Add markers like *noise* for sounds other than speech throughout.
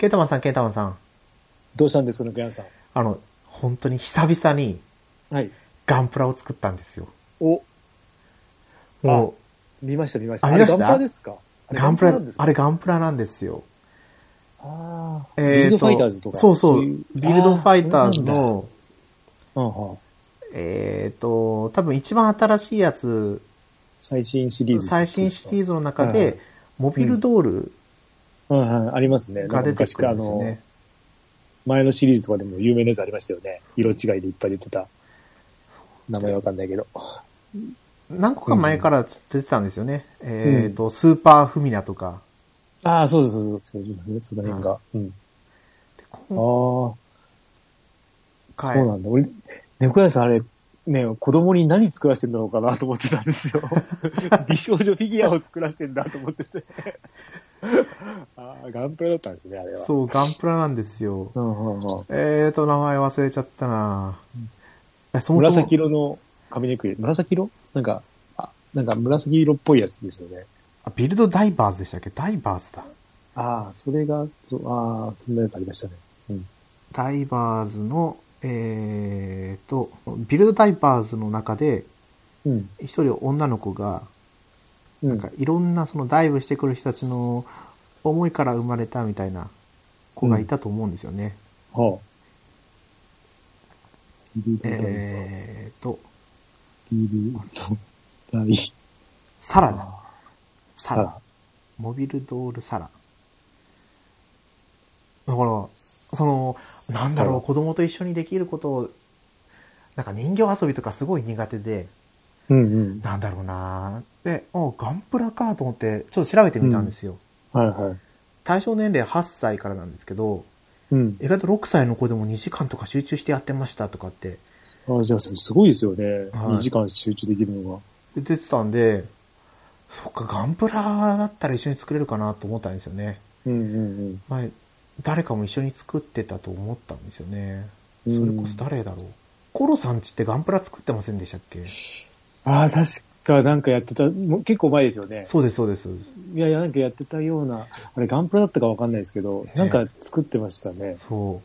ケータマンさん、ケータマンさん。どうしたんですか、ぬくやんさん。あの、本当に久々にはい。ガンプラを作ったんですよ。お、も見ました、見ました。あ見ました？あれガンプラですか？う、ガンプラなんです、か？あれガンプラなんですよ。ああ、えーとビルドファイターズとか。そうそう。いビルドファイターズ、の、うなんだうんうんえっ、と、多分一番新しいやつ、最新シリーズ。最新シリーズの中で、モビルドールうんはい、ありますね。が出てくるんですね。前のシリーズとかでも有名なやつありましたよね。色違いでいっぱい出てた。名前わかんないけど。何個か前から出てたんですよね。えっ、と、スーパーフミナとか。ああ、そうそうそうそう、その辺が。うん。ああ、そうなんだ。俺、猫屋さんあれ、ね、子供に何作らせてんだろうかなと思ってたんですよ。*laughs* 美少女フィギュアを作らせてんだと思ってて。*laughs* ああ、ガンプラだったんですね、あれは。そう、ガンプラなんですよ。うんうんうん。えーと、名前忘れちゃったなえそもそも紫色の髪の毛、紫色？なんか、あ、なんか紫色っぽいやつですよね。あビルドダイバーズでしたっけ？ダイバーズだ。ああ、それが、そうああ、そんなやつありましたね。うん。ダイバーズの、えーと、ビルドダイバーズの中で、うん。一人女の子が、うん。なんかいろんなそのダイブしてくる人たちの思いから生まれたみたいな子がいたと思うんですよね。はあ。ビルドダイバーズ。えーと、ビルドダイサラだ。サラ。モビルドールサラ。だから、その、なんだろう、子供と一緒にできることを、なんか人形遊びとかすごい苦手で、うんうん。なんだろうなで、あ、ガンプラかと思って、ちょっと調べてみたんですよ。はいはい。対象年齢8歳からなんですけど、うん。意外と6歳の子でも2時間とか集中してやってましたとかってああ、じゃあ、すごいですよね。はい2時間集中できるのが。出てたんで、そっか、ガンプラだったら一緒に作れるかなと思ったんですよね。うんうん前、誰かも一緒に作ってたと思ったんですよね。うん。それこそ誰だろう。コロさんちってガンプラ作ってませんでしたっけ？ああ、確かなんかやってた、もう結構前ですよね。そうです、そうです。いやいや、なんかやってたような、あれガンプラだったかわかんないですけど、ねなんか作ってましたね。そ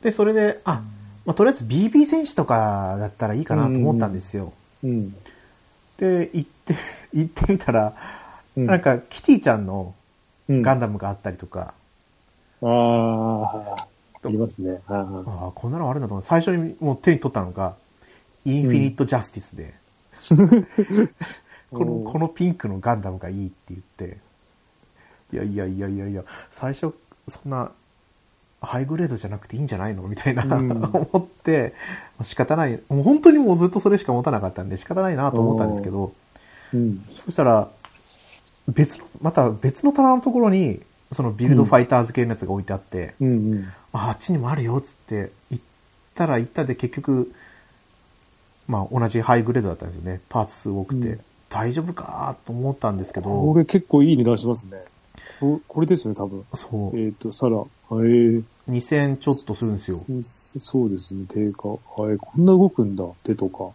う。で、それで、あ、まあ、とりあえず BB 戦士とかだったらいいかなと思ったんですよ。うん。で、行って、行ってみたら、うんなんか、キティちゃんのうん、ガンダムがあったりとか、ああ、ありますね。ああああ、こんなのあるんだと思う。最初にもう手に取ったのが、インフィニット・ジャスティスで、この、うんこのピンクのガンダムがいいって言って、いやいやいやいやいや、最初、そんな、ハイグレードじゃなくていいんじゃないのみたいな、うん。思って、仕方ない。もう本当にもうずっとそれしか持たなかったんで仕方ないなと思ったんですけど、うん。そしたら、別の、また別の棚のところに、そのビルドファイターズ系のやつが置いてあって、うんうん。ああっちにもあるよっつって行ったら行ったで結局まあ同じハイグレードだったんですよねパーツ数多くて、うん大丈夫かと思ったんですけこどれ結構いい値段しますね。ここれですよね、多分。そうえっ、と、サラ。ええ2000ちょっとするんですよそうですね、定価。はい、こんな動くんだ、手とか。そう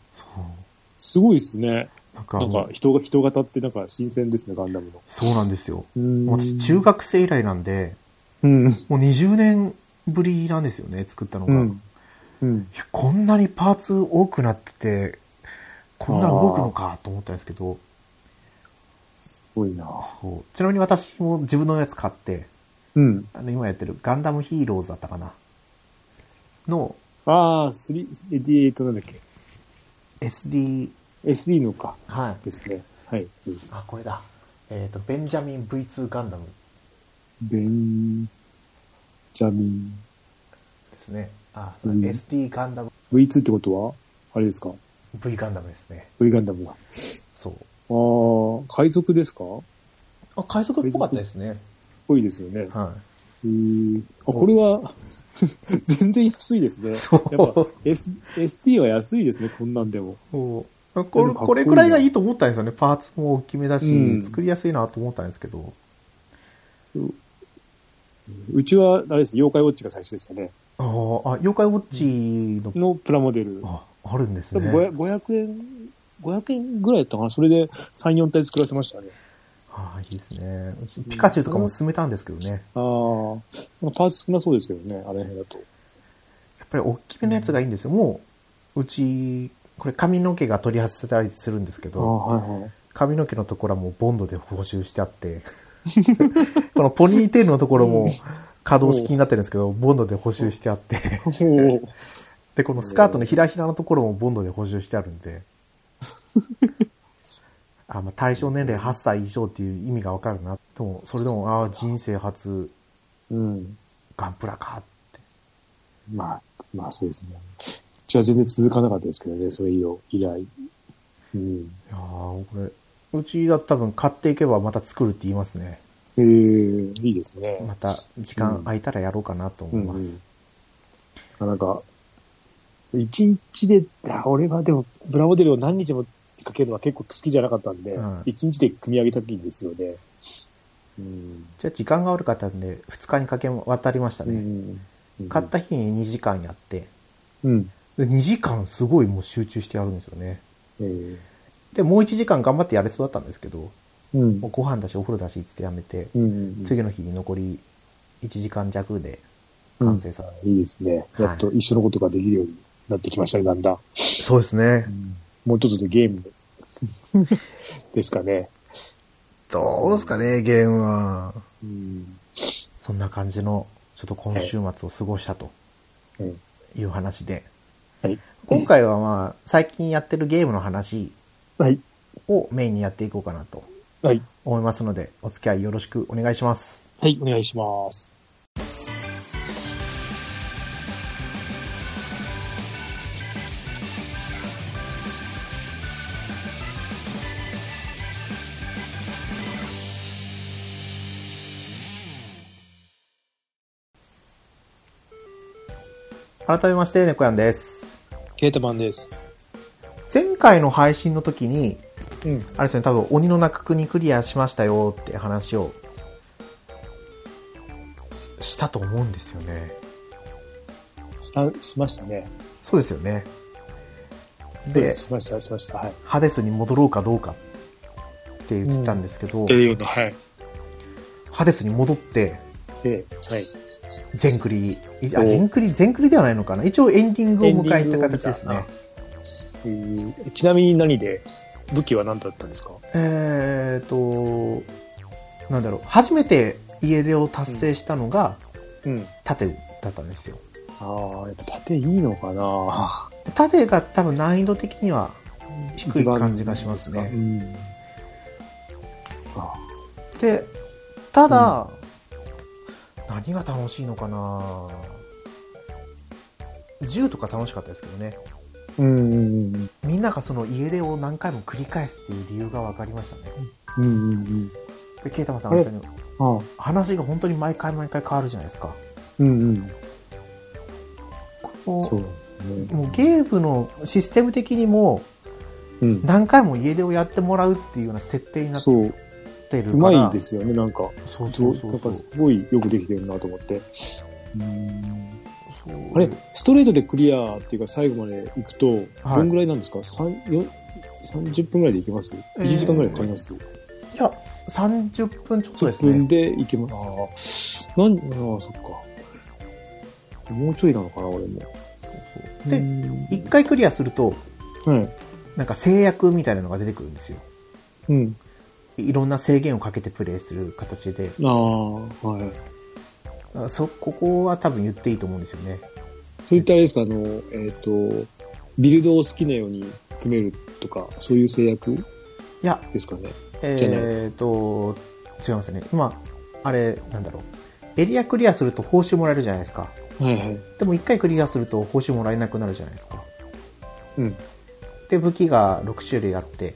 すごいですね。なんかなんか、人が、人型ってなんか新鮮ですね、ガンダムの。そうなんですようん私中学生以来なんでうん。もう20年ぶりなんですよね作ったのが、うん。うん。こんなにパーツ多くなっててこんな動くのかと思ったんですけどすごいな。ちなみに私も自分のやつ買ってうん。あの、今やってるガンダムヒーローズだったかなのああ、3、88なんだっけ？SD、?SD のか。はい。ですね。はい。うんあ、これだ。えっ、と、ベンジャミン V2 ガンダムベンジャミン。ですね。あ、うん SD ガンダム V2 ってことは？あれですか？V ガンダムですね。?V ガンダムが。そう。ああ、海賊ですか？あ、海賊っぽかったですね。ぽいですよね。はえー、あ、これは、*laughs* 全然安いですね。やっぱ、S、SD は安いですね、こんなんでも。これ、これくらいがいいと思ったんですよね。パーツも大きめだし、うん作りやすいなと思ったんですけど。うちは、あれです、妖怪ウォッチが最初でしたね。あーあ、妖怪ウォッチの、のプラモデル。あ、あるんです多分ね。500 500円、500円ぐらいだったかな？それで3、4体作らせましたね。ああ、いいですね。うちピカチュウとかも進めたんですけどね。ああ、パーツ少なそうですけどね、あれ辺だと。やっぱり大きめのやつがいいんですよ。もう、うち、これ髪の毛が取り外せたりするんですけど、はいはい。髪の毛のところはもうボンドで補修してあって、このポニーテールのところも可動式になってるんですけど、ボンドで補修してあって、で、このスカートのひらひらのところもボンドで補修してあるんで、あ、まあ、対象年齢8歳以上っていう意味がわかるな。でも、それでも、ああ、人生初うん。ガンプラかって。まあ、まあそうですね。うちは全然続かなかったですけどね、それ以来。うん。いやーこれ、うちだと多分買っていけばまた作るって言いますね。ええいいですね。また時間空いたらやろうかなと思います。うんうんなんか、そう一日で、あ俺はでも、プラモデルを何日もかけるのは結構好きじゃなかったんでうん、一、日で組み上げた時にですよね。うん。じゃあ時間が悪かったんで、2日にかけ渡りましたうね。ん。買った日に2時間やって、うん。で2時間すごいもう集中してやるんですよね。ええで、もう1時間頑張ってやれそうだったんですけど、うんもう。ご飯だしお風呂だしってやめて、うん。次の日に残り1時間弱で完成さ、いいですね。やっと一緒のことができるようになってきましたね、だんだん。そうですね。もうちょっとでゲーム *laughs* ですかね。どうですかね、ゲームは。うん。そんな感じの、ちょっと今週末を過ごしたとうんいう話で、はい。今回はまあ、最近やってるゲームの話はい。をメインにやっていこうかなとはい。思いますので、お付き合いよろしくお願いします。はい、お願いします。改めまして、猫やんです。ケータマンです。前回の配信の時に、うん。あれですね、多分鬼の中国クリアしましたよって話をしたと思うんですよね。した、しましたね。そうですよね。でです、しました、しました。はい。ハデスに戻ろうかどうかって言ってたんですけど、うな、はい。ハデスに戻って、で、はい。全クリ、いあ、お全クリ、全クリではないのかな一応エンディングを迎えた形ですね。えーちなみに何で、武器は何だったんですか？えーと、なんだろう、初めて家出を達成したのがうん。盾だったんですよ。ああ、やっぱ盾いいのかな盾が多分難易度的には低い感じがしますね。うん。あで、ただ、何が楽しいのかな？銃とか楽しかったですけどね。うん。うん。みんながその家出を何回も繰り返すっていう理由が分かりましたね。うん。うん。で、ケイタマさん、あれ本当にああ。話が本当に毎回毎回変わるじゃないですか。うん。うん。こそうね。もうゲームのシステム的にもうん。何回も家出をやってもらうっていうような設定になっそう。てるうから。まいですよね、なんか。そうそうそうそうなんかすごいよくできてるなと思って。うん。そうあれ、ストレートでクリアっていうか最後まで行くと、はいどんぐらいなんですか、三四30分ぐらいで行けます、えー ?1 時間ぐらいかかります、いや、30分ちょっとで10すね。分で行けます。ああ、なん、ああ、そっか。もうちょいなのかな、俺も。でうん一回クリアすると、はい。なんか制約みたいなのが出てくるんですよ。うん。いろんな制限をかけてプレイする形で。ああ、はい。そ、ここは多分言っていいと思うんですよね。そういったあれですか、あの、えっ、と、ビルドを好きなように組めるとか、そういう制約いや、ですかね？えじゃないーと、違いますね。今、あれ、なんだろう。エリアクリアすると報酬もらえるじゃないですか。はいはい。でも一回クリアすると報酬もらえなくなるじゃないですか。うん。で、武器が6種類あって、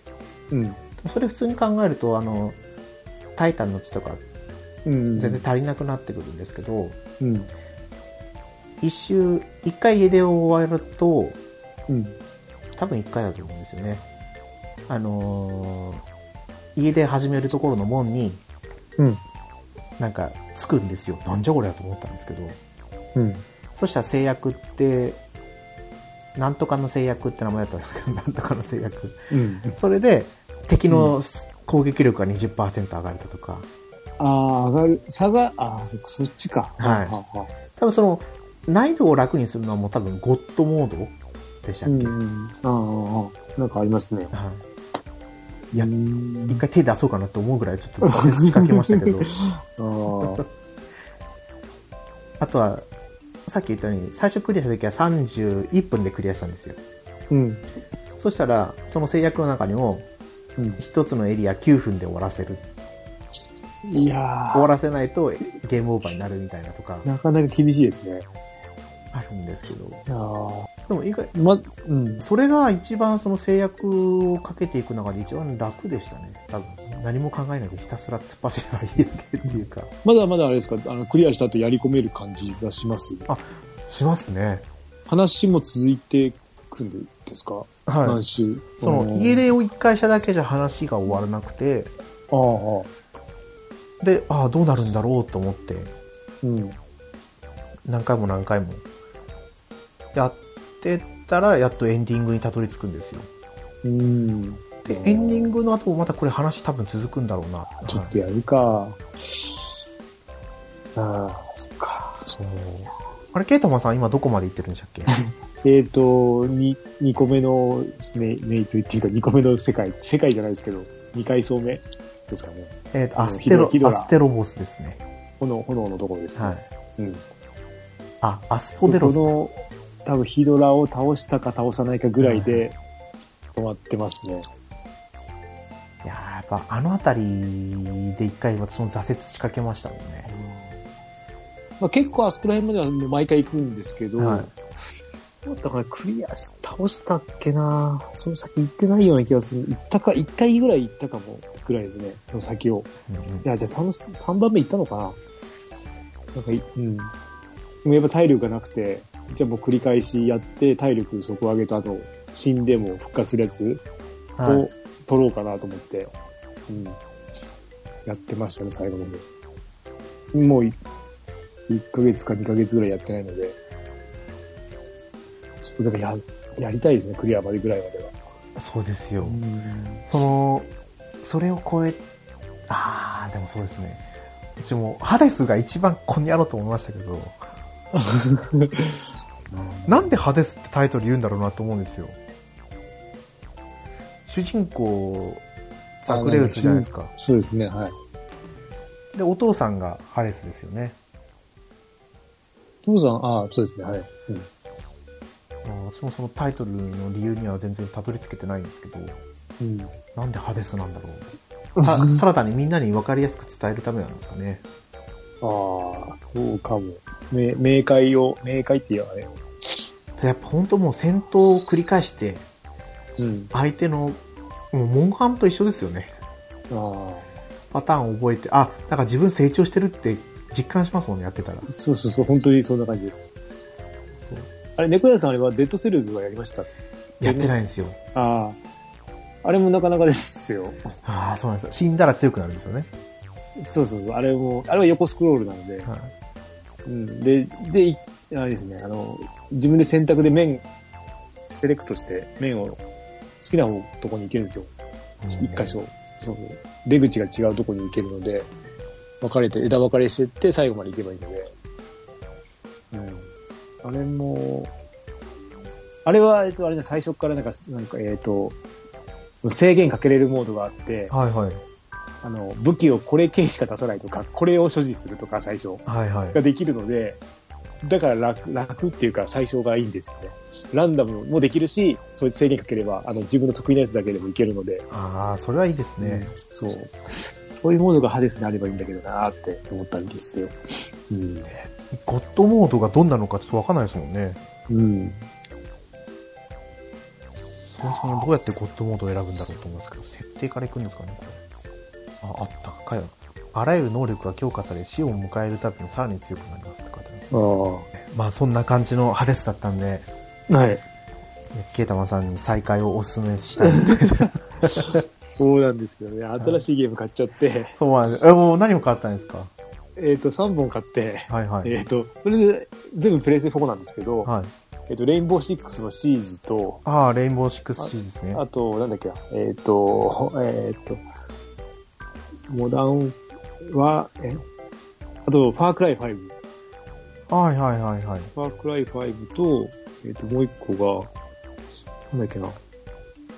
うん。それ普通に考えると、あの、タイタンの血とかうん。全然足りなくなってくるんですけど、うん。一周、一回家出を終わると、うん。多分一回だと思うんですよね。あのー家出始めるところの門に、うん。なんか、つくんですよ。なんじゃこりゃと思ったんですけど、うん。そしたら制約って、なんとかの制約って名前だったんですけど、なんとかの制約。うん。それで、敵の攻撃力が20%上がるだとか、ああ、上がる。差が、ああ、そっか、そっちか。はいはは多分その、難易度を楽にするのはもう多分ゴッドモードでしたっけ、うん。ああなんかありますね。はい。いやう、ん一回手出そうかなと思うぐらいちょっと挫折しかけましたけど、*laughs* ああとは、さっき言ったように、最初クリアした時は31分でクリアしたんですよ。あ。うん。そしたら、その制約の中にも、うん。一つのエリア9分で終わらせる。いや終わらせないとゲームオーバーになるみたいなとか、ーなかなか厳しいですね。あるんですけど。あでも意外、あ。ま、うん。それが一番その制約をかけていく中で一番楽でしたね。多分。何も考えないでひたすら突っ走ればいいだけっていうか。まだまだあれですか、あの、クリアした後やり込める感じがします？しますね。話も続いていくんですか？はい。その、家で。出を一回しただけじゃ話が終わらなくて、ああ、で、ああ、どうなるんだろうと思って、うん。何回も何回も、やってたら、やっとエンディングにたどり着くんですよ。うん。で、エンディングの後もまたこれ話多分続くんだろうな。ちょっとやるか。ああ、そっか。そう。あれ、ケイタマンさん今どこまで行ってるんでしたっけ？*laughs* えっ、と、2、二個目のメメイプっていうか2個目の世界、世界じゃないですけど、2回層目ですかね。えっ、と、アステロアステロボスですね。炎、炎のところですね。はい。うん。あ、アスポデロス。そこの、多分ヒドラを倒したか倒さないかぐらいで止まってますね。いやーやっぱあの辺りで一回私も挫折しかけましたもんね。まあ、結構あそこら辺まではもう毎回行くんですけど、はいだからクリアし、倒したっけなその先行ってないような気がする。行ったか、1回ぐらい行ったかも、ぐらいですね。その先を。うんうんいや、じゃあ 3, 三番目行ったのかななんかい、うん。でもやっぱ体力がなくて、じゃあもう繰り返しやって、体力底上げた後、死んでも復活するやつはいを取ろうかなと思って、うん。やってましたね、最後まで。もうい1ヶ月か2ヶ月ぐらいやってないので、ちょっとでもや、やりたいですね、クリアまでぐらいまでは。そうですよ。ん。その、それを超え、あー、でもそうですね。私も、ハデスが一番こんにゃろうと思いましたけど、*laughs* なんでハデスってタイトル言うんだろうなと思うんですよ。主人公、ザクレウスじゃないですか。そうですね、はい。で、お父さんがハデスですよね。父さん、ああ、そうですね、はい。うんあー私もそのタイトルの理由には全然たどり着けてないんですけど、うん。なんでハデスなんだろう。*laughs* たただ単にみんなに分かりやすく伝えるためなんですかね。ああ、そうかも。め明快を、明快っていうあれ。やっぱ本当もう戦闘を繰り返して、うん。相手の、もうモンハンと一緒ですよね。あパターンを覚えて、あ、なんか自分成長してるって実感しますもんね、やってたら。あ、そうそうそう、本当にそんな感じです。あれ、猫屋さんあれはデッドセルズはやりました？やってないんですよ。ああ。あれもなかなかですよ。ああ、そうなんですよ。死んだら強くなるんですよね。そうそうそう。あれも、あれは横スクロールなので。はいうん。で、で、いあれですね、あの、自分で選択で面、セレクトして面を好きな方とこに行けるんですよ。一箇所。そう。出口が違うとこに行けるので、分かれて、枝分かれしてって最後まで行けばいいので。うん。あれも、あれは、えっと、あれね、最初からなんか、なんか、えっと、制限かけれるモードがあって、はいはい。あの、武器をこれ系しか出さないとか、これを所持するとか、最初。はいはい。ができるので、だから楽、楽っていうか最初がいいんですよね。ランダムもできるし、そういう制限かければ、あの、自分の得意なやつだけでもいけるので、ああ、それはいいですね。そう。そういうモードがハデスにあればいいんだけどなーって思ったんですよ。うん。ゴッドモードがどんなのかちょっとわかんないですもんね。うん。そもそもどうやってゴッドモードを選ぶんだろうと思うんですけど、設定からいくんですかね、これ。あ、あった。かよ。あらゆる能力が強化され、死を迎えるたびにさらに強くなりますって書いてます。あまあそんな感じのハデスだったんで、あ。はい。ケイタマンさんに再開をお勧めしたい。*laughs* そうなんですけどね、新しいゲーム買っちゃって、そうなんです。え、もう何も変わったんですか？えっ、と、3本買って、はいはい。えっ、と、それで全部プレイステ4なんですけど、はい。えっ、と、レインボーシックスのシージと、ああ、レインボーシックスシーズですね。あと、なんだっけな、えっ、と、えっ、と、モダンは、えあと、ファークライ5。はいはいはいはい。ファークライ5と、えっ、と、もう一個が、なんだっけな。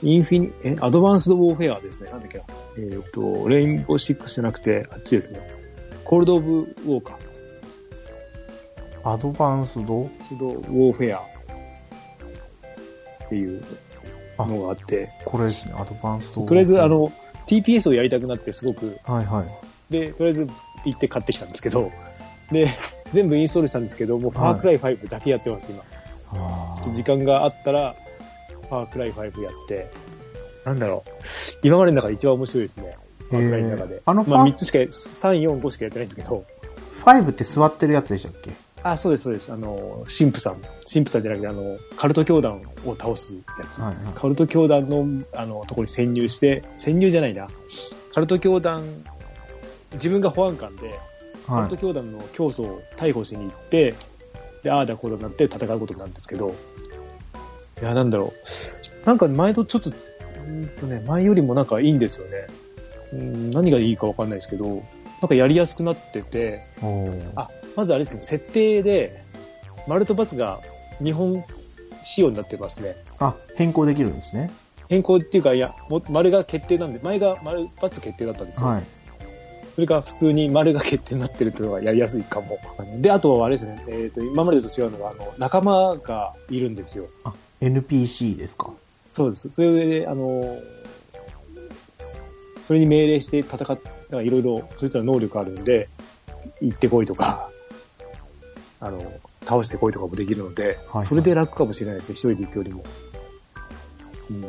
インフィニ、え、アドバンスドウォーフェアですね。なんだっけな。えっ、と、レインボーシックスじゃなくて、あっちですね。コールドオブウォーカー。アドバンスドスドウォーフェア。っていうのがあって。これですね、アドバンスド。とりあえず、あ、の、TPS をやりたくなってすごく、はいはい。で、とりあえず行って買ってきたんですけど、で、全部インストールしたんですけど、もうファークライ5だけやってます、今。あちょっと時間があったら、ファークライ5やって、なんだろう。今までの中で一番面白いですね。ファークライの中で。まああのファ3つしか、3、4、5しかやってないんですけど、5って座ってるやつでしたっけ？あ、そうです、そうです。あの、神父さん。神父さんじゃなくて、あの、カルト教団を倒すやつ。はいはい。カルト教団の、あの、ところに潜入して、潜入じゃないな。カルト教団、自分が保安官で、カはいルト。教団の教祖を逮捕しに行って、で、ああだこうだになって戦うことになるんですけど、いや、なんだろう。なんか前とちょっと、うーんとね、前よりもなんかいいんですよね。うん何がいいかわかんないですけど、なんかやりやすくなってて、あ、まずあれですね、設定で、丸と×が日本仕様になってますね。あ、変更できるんですね。変更っていうか、いや、も丸が決定なんで、前が丸×決定だったんですよ。はい。それが普通に丸が決定になってるというのがやりやすいかも。で、あとはあれですね、えっ、と、今までと違うのが、あの、仲間がいるんですよ。あ、NPC ですか？そうです。それで、あの、それに命令して戦っ、なんかいろいろ、そいつら能力あるんで、行ってこいとか、*laughs* あの、倒してこいとかもできるので、はいそれで楽かもしれないですね、一人で行くよりも。うん、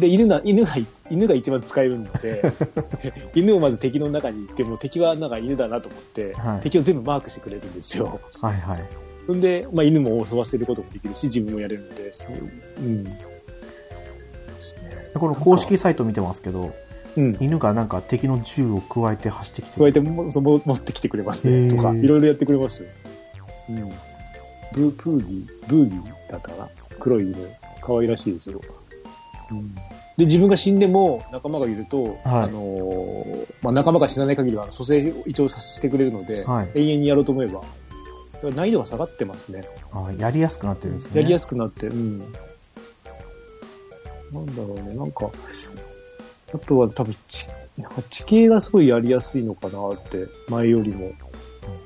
で犬が犬が犬が一番使えるので *laughs* 犬をまず敵の中に行っても敵はなんか犬だなと思って、はい敵を全部マークしてくれるんですよ。はいはい。そんで、まあ、犬も襲わせることもできるし自分もやれるのでそううん。ですねでこの公式サイト見てますけど、うん。犬がなんか敵の銃を加えて走ってきて加えてもその持ってきてくれますねとかいろいろやってくれますよ。うん、ブープーギーブーギーだったかな？黒い犬。可愛らしいですよ。うん。で、自分が死んでも仲間がいると、はい。あのーまあ、仲間が死なない限りは蘇生を一応させてくれるので、はい。永遠にやろうと思えば、難易度が下がってますね。あやりやすくなってるんですね。やりやすすくなって、うん。なんだろうね、なんか、あとは多分地、地形がすごいやりやすいのかなって、前よりも。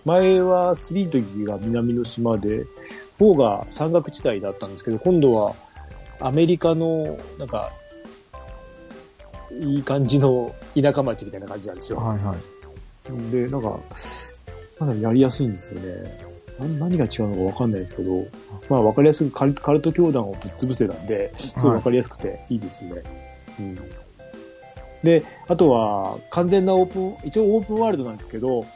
前は3の時が南の島で、4が山岳地帯だったんですけど、今度はアメリカの、なんか、いい感じの田舎町みたいな感じなんですよ。はいはい。で、なんか、かなりやりやすいんですよね。な何が違うのかわかんないですけど、まあわかりやすくカルカルト教団をぶっ潰せたんで、すごいわかりやすくていいですね。うん。で、あとは、完全なオープン、一応オープンワールドなんですけど、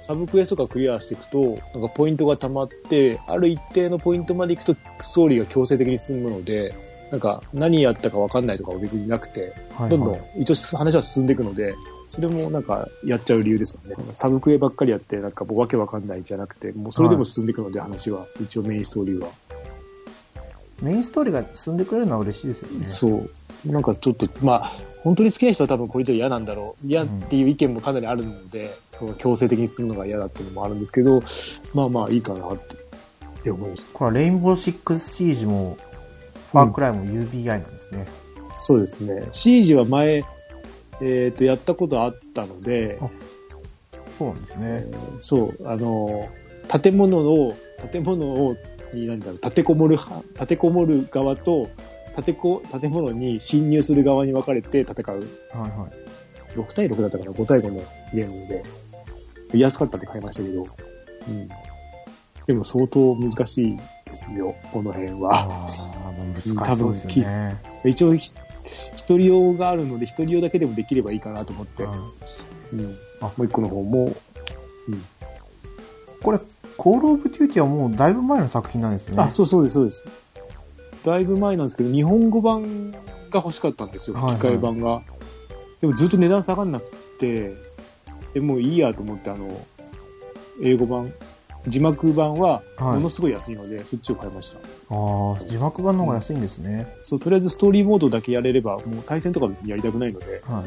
サブクエストとかクリアしていくと、なんかポイントが溜まって、ある一定のポイントまで行くと、ストーリーが強制的に進むので、なんか何やったかわかんないとかは別になくて、はいはい、どんどん一応話は進んでいくので、それもなんかやっちゃう理由ですよね。サブクエばっかりやって、なんかもうわけわかんないじゃなくて、もうそれでも進んでいくので、話は、一応メインストーリーは。メインストーリーが進んでくれるのは嬉しいですよね。そう。なんかちょっと、まあ、本当に好きな人は多分これじゃ嫌なんだろう。嫌っていう意見もかなりあるので、その強制的に進むのが嫌だっていうのもあるんですけど、まあまあいいかなって。でも、これはレインボーシックスシージも、ファークライも UBI なんですね。そうですね。シージは前、えっ、と、やったことあったので、そうなんですね。そう、あの、建物を、建物を、に、何だろう、立てこもる派、立てこもる側と、建てこ、建物に侵入する側に分かれて戦う。はいはい。6対6だったかな ?5 対5のゲームで。安かったんで買いましたけど。うん。でも相当難しいですよ、この辺は。ああ、難しそうですよね。一応ひ、一人用があるので、一人用だけでもできればいいかなと思って。うんうん。あもう一個の方も、これ、コールオブデューティーはもうだいぶ前の作品なんですね。あ、そうそうです、そうです。だいぶ前なんですけど、日本語版が欲しかったんですよ、はいはい機械版が。でもずっと値段下がんなくて、でもういいやと思って、あの、英語版、字幕版ははいものすごい安いので、そっちを買いました。ああ、字幕版の方が安いんですね。そう、とりあえずストーリーモードだけやれれば、もう対戦とか別にやりたくないので、は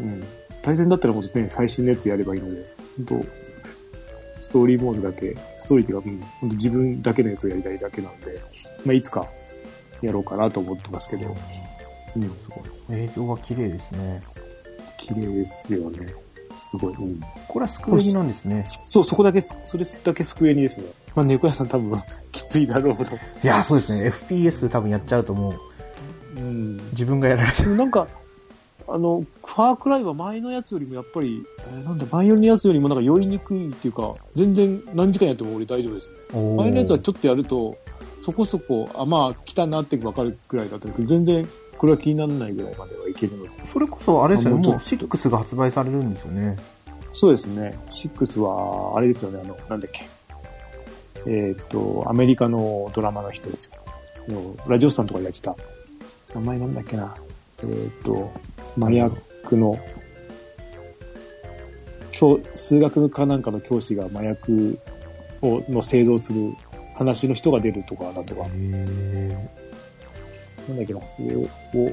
い。うん。対戦だったらもうね、最新のやつやればいいので、本当ストーリーモードだけ、ストーリーっていうか、うん、本当自分だけのやつをやりたいだけなんで、まあ、いつかやろうかなと思ってますけど、うん、すごい。映像が綺麗ですね。綺麗ですよね。すごい。うん。これはスクエニなんですね。そう、そこだけ、それだけ救えにですね。まあ、猫屋さん多分、*laughs* きついだろうと。いや、そうですね。FPS 多分やっちゃうともう、うん。自分がやられちゃう。なんか、あの、ファークライは前のやつよりもやっぱり、えーなんだ、前よりのやつよりもなんか酔いにくいっていうか、全然何時間やっても俺大丈夫ですね。前のやつはちょっとやると、そこそこ、あ、まあ、来たなってわかるくらいだったけど、全然、これは気にならないぐらいまではいけるの？で。それこそあれですよね。もうあもうちょっと6が発売されるんですよね。そうですね。6は、あれですよね、あの、なんだっけ。えーっ、と、アメリカのドラマの人ですよ。ラジオスさんとかでやってた。名前なんだっけな。えーっ、と、麻薬の、教、数学かなんかの教師が麻薬を、の製造する話の人が出るとか、なんとか。へなんだっけな。お、お、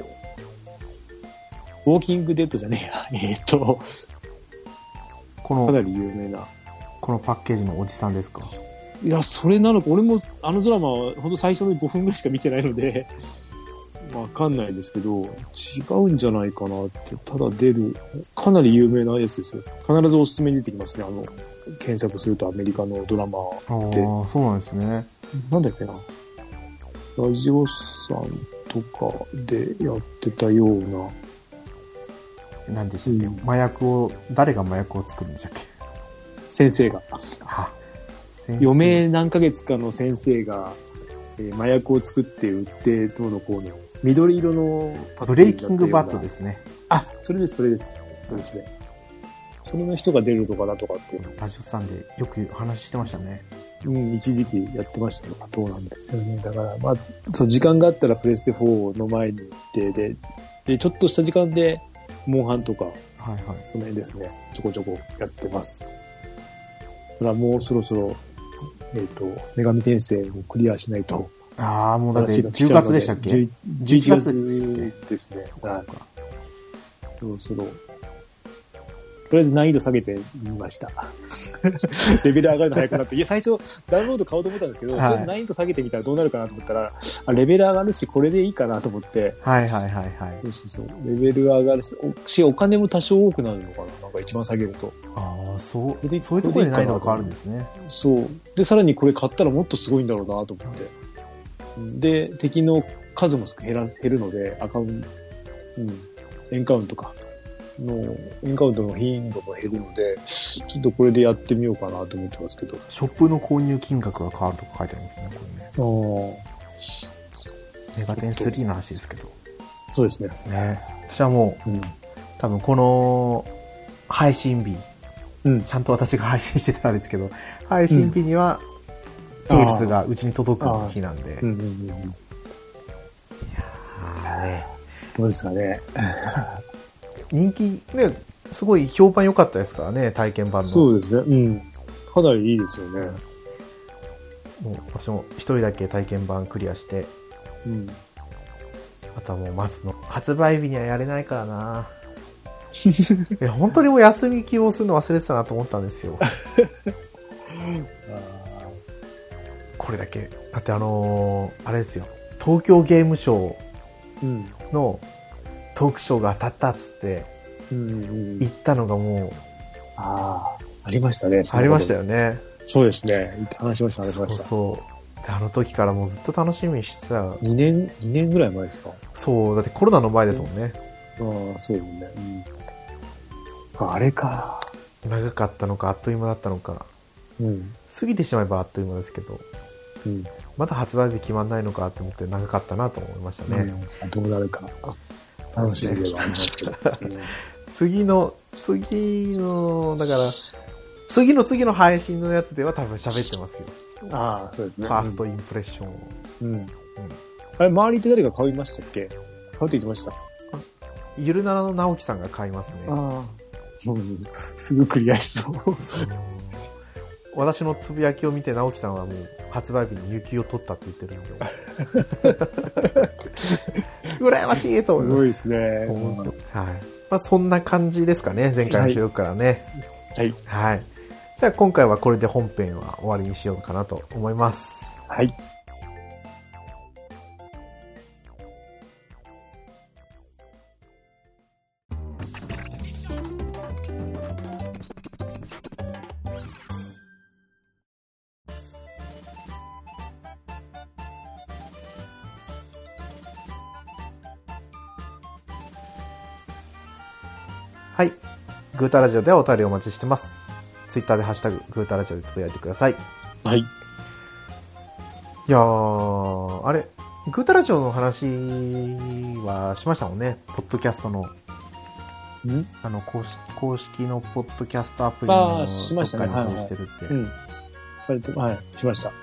ウォーキングデッドじゃねえや。*laughs* えーっ、と、こかなの、り有名な。このパッケージのおじさんですか？いや、それなのか、俺もあのドラマは本当最初の5分ぐらいしか見てないので、*laughs* わかんないですけど、違うんじゃないかなって、ただ出る、かなり有名なやつですよ。必ずおすすめに出てきますね、あの、検索するとアメリカのドラマ。ああ、そうなんですね。なんだっけな。ラジオさんとかでやってたような、何でしたっけ、うん麻薬を、誰が麻薬を作るんでしたっけ？先生が。あ、余命何ヶ月かの先生が、えー麻薬を作って売って、どうのこうの。緑色のブレイキングバットですね。あ、それです、それです。そうですね。それの人が出るとかだとかっていうのラジオさんでよく話してましたね。うん、一時期やってましたよ。そうなんですよね。だから、まあ、そう、時間があったらプレステ4の前に行って、で、で、ちょっとした時間で、モンハンとか、はいはい。その辺ですね、ちょこちょこやってます。だからもうそろそろ、えっ、と、女神転生をクリアしないと。ああ、もうだって新しいの来10ちゃうの月でしたっけ？11 11 11月月ですね。はい。かそろそろ。とりあえず難易度下げてみました。*laughs* レベル上がるの早くなって。いや、最初、ダウンロード買おうと思ったんですけど、はい難易度下げてみたらどうなるかなと思ったら、あ、レベル上がるし、これでいいかなと思って、はいはいはいはいそ。うそうそう。レベル上がるし、おしお金も多少多くなるのかななんか一番下げると。ああ、そうで、そういうところで難易度が変わるんですね。そう。で、さらにこれ買ったらもっとすごいんだろうなと思って。で、敵の数も減ら減るので、アカウント、うん、エンカウントか。の、エンカウントの頻度も減るので、ちょっとこれでやってみようかなと思ってますけど。ショップの購入金額が変わるとか書いてありますね、これね。ああ、メガテン3の話ですけど。そうですね。ね。私はもう、うん。多分この配信日、うん。ちゃんと私が配信してたんですけど、配信日には、テイルズがうちに届く日なんで。うんうんうんうん。あーねどうですかね。人気、ね、すごい評判良かったですからね、体験版の。そうですね。うん。かなりいいですよね。もう私も一人だけ体験版クリアして、うん。あとはもう待つの。発売日にはやれないからな *laughs* え本当にもう休み希望するの忘れてたなと思ったんですよ。*laughs* これだけ。だってあのーあれですよ。東京ゲームショうん。トークショーが当たったっつって行ったのがもああ、ありましたね。うありましたよ。よね。そうですね。話しました、話しました。そう。であの時からもうずっと楽しみにしてた。2年、2年ぐらい前ですか？そう、だってコロナの前ですもんね。ああ、そうですね。うん。あれか。長かったのか、あっという間だったのか。うん。過ぎてしまえばあっという間ですけど、うん。まだ発売日決まんないのかって思って長かったなと思いましたね。うんどうなるか。楽しみではありますけど。次の、次の、だから、次の次の配信のやつでは多分喋ってますよ。うんああ、そうですね。ファーストインプレッションを。うん。あれ、周りって誰が買いましたっけ？買うって言ってました？ゆるならの直樹さんが買いますね。ああ。うん。すぐクリアしそう。私のつぶやきを見て直樹さんはもう発売日に有給を取ったって言ってるんで。*laughs* 羨ましいとす思いますごいですね。はい。まあ、そんな感じですかね、前回の収録からね。はい。はい。じゃあ今回はこれで本編は終わりにしようかなと思います。はい。はい。グータラジオではお便りお待ちしてます。ツイッターでハッシュタグ、グータラジオでつぶやいてください。いはい。やー、あれ、グータラジオの話はしましたもんね。ポッドキャストの、ん？あの、公式、公式のポッドキャストアプリあのーしましたねどっかに移してるって。うん。それと、はい、しました。ま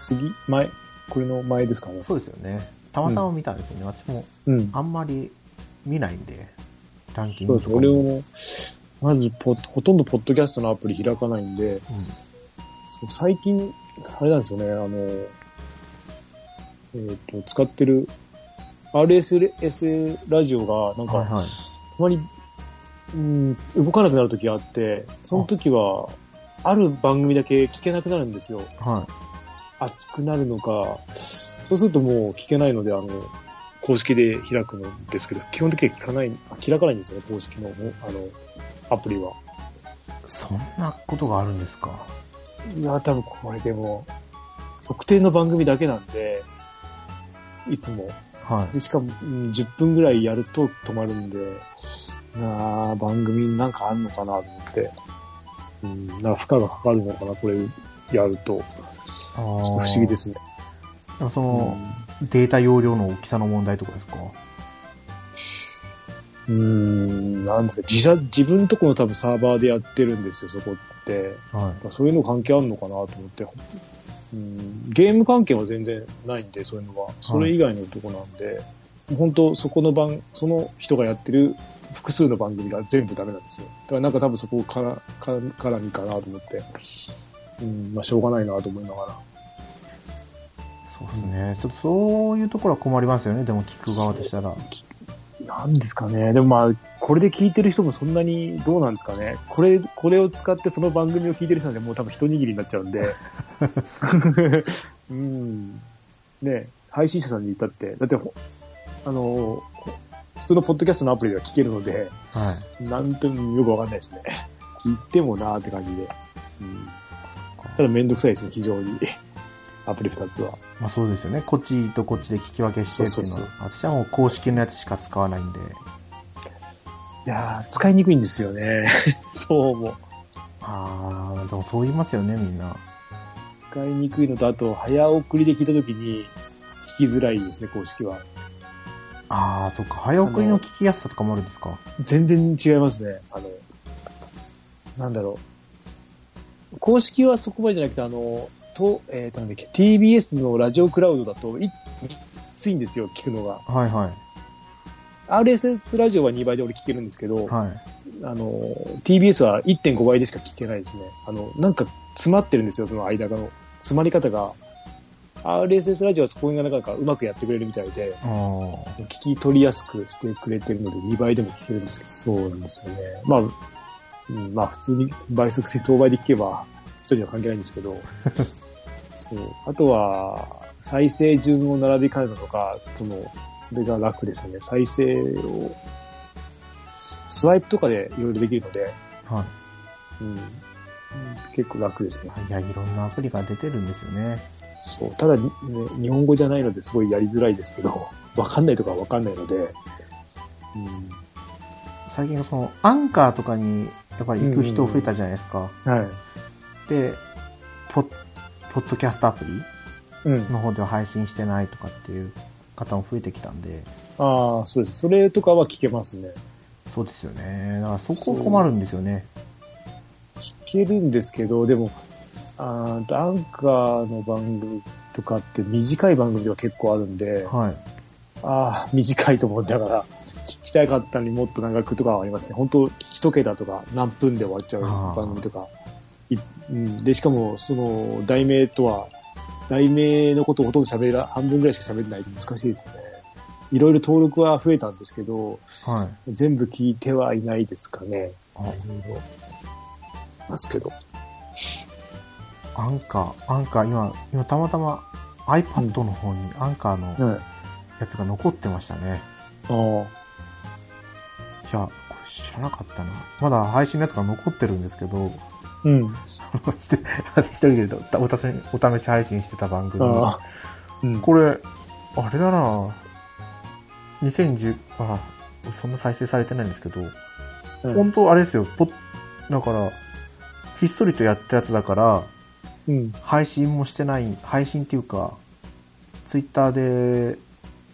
次、前、これの前ですかねあ。そうですよね。たまたま見たんですよね。私もうん。あんまり見ないんで、ランキンそうです。グとか俺も、まずポ、ほとんどポッドキャストのアプリ開かないんで、うん最近、あれなんですよね、あの、えっ、と、使ってる RSS ラジオが、なんか、はいはい。たまに、うん、動かなくなる時があって、その時は、ある番組だけ聞けなくなるんですよ。はい。熱くなるのか、そうするともう聞けないので、あの、公式で開くんですけど、基本的には聞かない、あ開かないんですよね、公式の、あの、アプリは。そんなことがあるんですか？いや、多分これでも、特定の番組だけなんで、いつも。はい。で、しかも、うん10分ぐらいやると止まるんで、なあ番組なんかあんのかなと思って、うん、なんか負荷がかかるのかな、これやると。あーちょっと不思議ですね。でもそうんの、データ容量の大きさの問題とかですか？うーん、なんですか、自社、自分とこの多分サーバーでやってるんですよ、そこって。はそういうの関係あるのかなと思って。うん、ゲーム関係は全然ないんで、そういうのは。それ以外のとこなんで、本当そこの番、その人がやってる複数の番組が全部ダメなんですよ。だからなんか多分そこから、か絡みかなと思って。うん、まあしょうがないなと思いながら。い。そうですね。ちょっとそういうところは困りますよね。でも聞く側としたら。なんですかね。でもまあ、これで聞いてる人もそんなにどうなんですかね。これ、これを使ってその番組を聞いてる人なんてもう多分一握りになっちゃうんで。*laughs* うん。ね配信者さんに言ったって、だってほ、あの、普通のポッドキャストのアプリでは聞けるので、はい。なんともよくわかんないですね。言ってもなーって感じで。うん。ただめんどくさいですね、非常に。アプリ二つは。まあそうですよね。こっちとこっちで聞き分けしてっていうのは。私はもう公式のやつしか使わないんで。いやー、使いにくいんですよね。*laughs* そうも。ああ、でもそう言いますよね、みんな。使いにくいのと、あと、早送りで聞いたときに、聞きづらいですね、公式は。ああ、そっか。早送りの聞きやすさとかもあるんですか？全然違いますね。あの、なんだろう。公式はそこまでじゃなくて、あの、と、えっ、と、なんだっけ、TBS のラジオクラウドだと、い、きついんですよ、聞くのが。はいはい。RSS ラジオは2倍で俺聞けるんですけど、はい。あの、TBS は1.5倍でしか聞けないですね。あの、なんか詰まってるんですよ、その間の。詰まり方が。RSS ラジオはそこがなかなかうまくやってくれるみたいで。聞き取りやすくしてくれてるので2倍でも聞けるんですけど、そうなんですよね。まあ、うん、まあ普通に倍速で当倍で聞けば人には関係ないんですけど、*laughs* そう。あとは、再生順を並び替えるのとか、その、それが楽ですね。再生を、スワイプとかでいろいろできるので、はい。うん、うん結構楽ですね。いや、いろんなアプリが出てるんですよね。そう。ただ、ね、日本語じゃないのですごいやりづらいですけど、*laughs* わかんないとかわかんないので、うん、最近その、アンカーとかに、やっぱり行く人増えたじゃないですか。はい。で、ポッ、ポッドキャストアプリうん。の方では配信してないとかっていう方も増えてきたんで、ああ、そうです。それとかは聞けますね。そうですよね。だからそこ困るんですよね。聞けるんですけど、でも、あーアンカーの番組とかって短い番組では結構あるんで、はい。ああ、短いと思いながら、聞きたかったのにもっと長くとかはありますね。本当聞き解けたとか、何分で終わっちゃう番組とか。いうん、で、しかも、その、題名とは、題名のことをほとんど喋ら、半分ぐらいしか喋れないと難しいですね。いろいろ登録は増えたんですけど、はい。全部聞いてはいないですかね。あ、いろいろ。ますけど。アンカー、アンカー、今、今たまたま iPad の方にアンカーのはい。やつが残ってましたね。ああ。いや、これ知らなかったな。まだ配信のやつが残ってるんですけど、うん。*laughs* して一人でおお試しお試し配信してた番組。うん。これ、あれだな2010、あ、そんな再生されてないんですけど、うん本当あれですよ、ポッだから、ひっそりとやったやつだから、うん。配信もしてない、配信っていうか、ツイッターで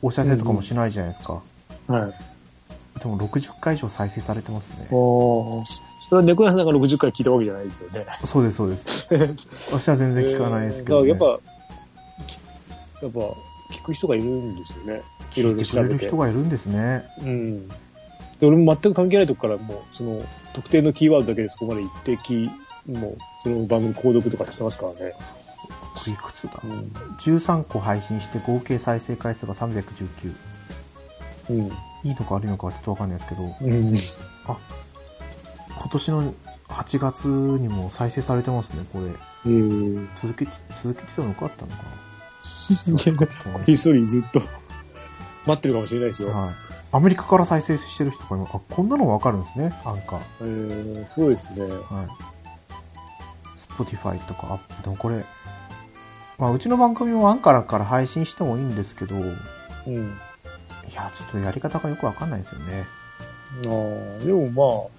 お知らせとかもしないじゃないですか。はい。でも60回以上再生されてますね。おそれは猫屋さんが60回聞いたわけじゃないですよね。そうです、そうです。*laughs* 私は全然聞かないですけど、ねえーだからやっぱ、きやっぱ、聞く人がいるんですよね。いろいろ聞いて調べてくれる人。がいるんですね。うん。で、俺も全く関係ないとこからもう、その、特定のキーワードだけでそこまで行ってき、もう、その番組購読とかしてますからね。いくつだ？うん。13個配信して合計再生回数が319。うん。いいのか悪いのかはちょっとわかんないですけど、うん。今年の8月にも再生されてますね、これ。えー、続け、続けてたのよかったのかな *laughs* ひっそりずっと待ってるかもしれないですよ。はい。アメリカから再生してる人が今、あ、こんなのがわかるんですね、アンカー。えー、そうですね。はい。Spotify とか、あ、でもこれ、まあ、うちの番組もアンカーから配信してもいいんですけど、いうん。や、ちょっとやり方がよくわかんないですよね。ああ、でもまあ、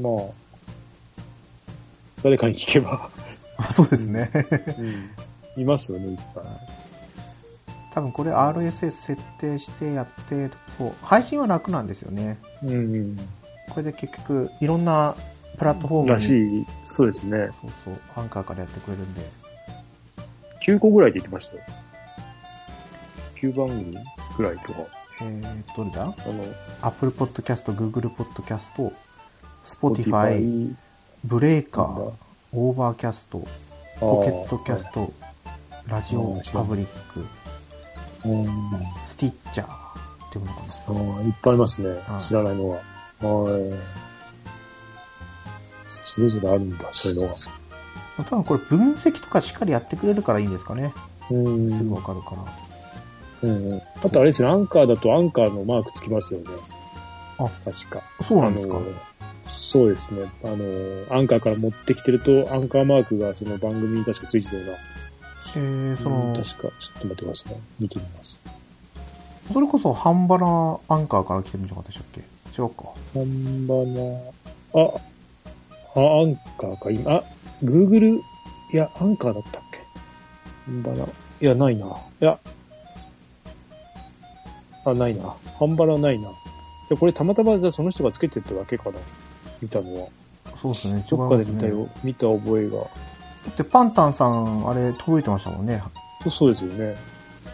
まあ、誰かに聞けば、あ *laughs* そうですね。うん、いますよね、いっぱい。多分これ RSS 設定してやって、そう、配信は楽なんですよね。うん、これで結局、いろんなプラットフォームに、らしい、そうですね。そうそう、アンカーからやってくれるんで、9個ぐらいで言ってましたよ。9番組ぐらいとか。えー、どれだ？あの、Apple Podcast、Google Podcast、Spotify、 Breaker、 Overcast、 Pocket Casts、ラジオパブリック。 Stitcher っていうのかな。いっぱいありますねはい。知らないのは。はい。それぞれあるんだ、そういうのは。多分これ分析とかしっかりやってくれるからいいんですかね。うん。すぐわかるから。うんうん。あとあれですよ、アンカーだとアンカーのマークつきますよね。あ確か。そうなんですかそうですね。あの、アンカーから持ってきてると、アンカーマークがその番組に確かついてたような。えー、そうんの、確か、ちょっと待ってください。見てみます。それこそ半端なアンカーから来てるんじゃなかったでしたっけ？違うか。ハンバナ、あ、あ、アンカーか、今、あ、Google、いや、アンカーだったっけ？ハンバナ、いや、ないな。いや、あ、ないな。ハンバナないな。じゃ、これたまたまその人がつけてっただけかな。見たのは。そうですね。どっかで見たよ。見た覚えが。だってパンタンさん、あれ届いてましたもんね。そうそうですよね。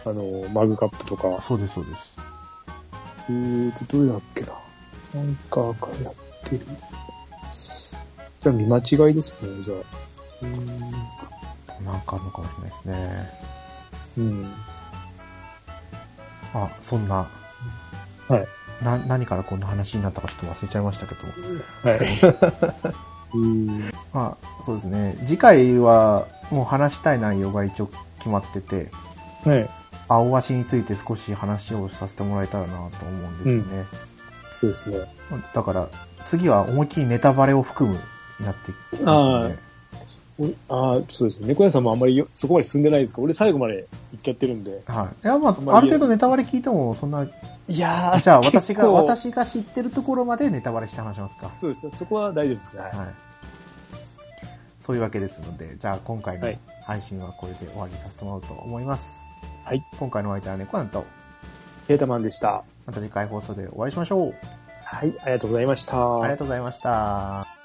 あの、マグカップとか。そうです、そうです。えーと、どれだっけな。アンカーからやってる。じゃあ見間違いですね、じゃあ。うーん。なんかあるのかもしれないですね。うん。あ、そんな。はい。な、何からこんな話になったかちょっと忘れちゃいましたけど。はい。うん。まあ、そうですね。次回はもう話したい内容が一応決まってて、はい。青足について少し話をさせてもらえたらなと思うんですよね。そうですね。だから、次は思いっきりネタバレを含むになってきますよね。おああ、そうですね。猫屋さんもあんまりよそこまで進んでないですか？俺最後まで行っちゃってるんで。はい。いや、まあ、まあある程度ネタバレ聞いても、そんな、いやじゃあ私が、私が知ってるところまでネタバレして話しますか。そうですね。そこは大丈夫ですね。はいはい。そういうわけですので、じゃあ今回のはい配信はこれで終わりにさせてもらおうと思います。はい。今回のお相手は猫なんと、ケータマンでした。また次回放送でお会いしましょう。はい。ありがとうございました。ありがとうございました。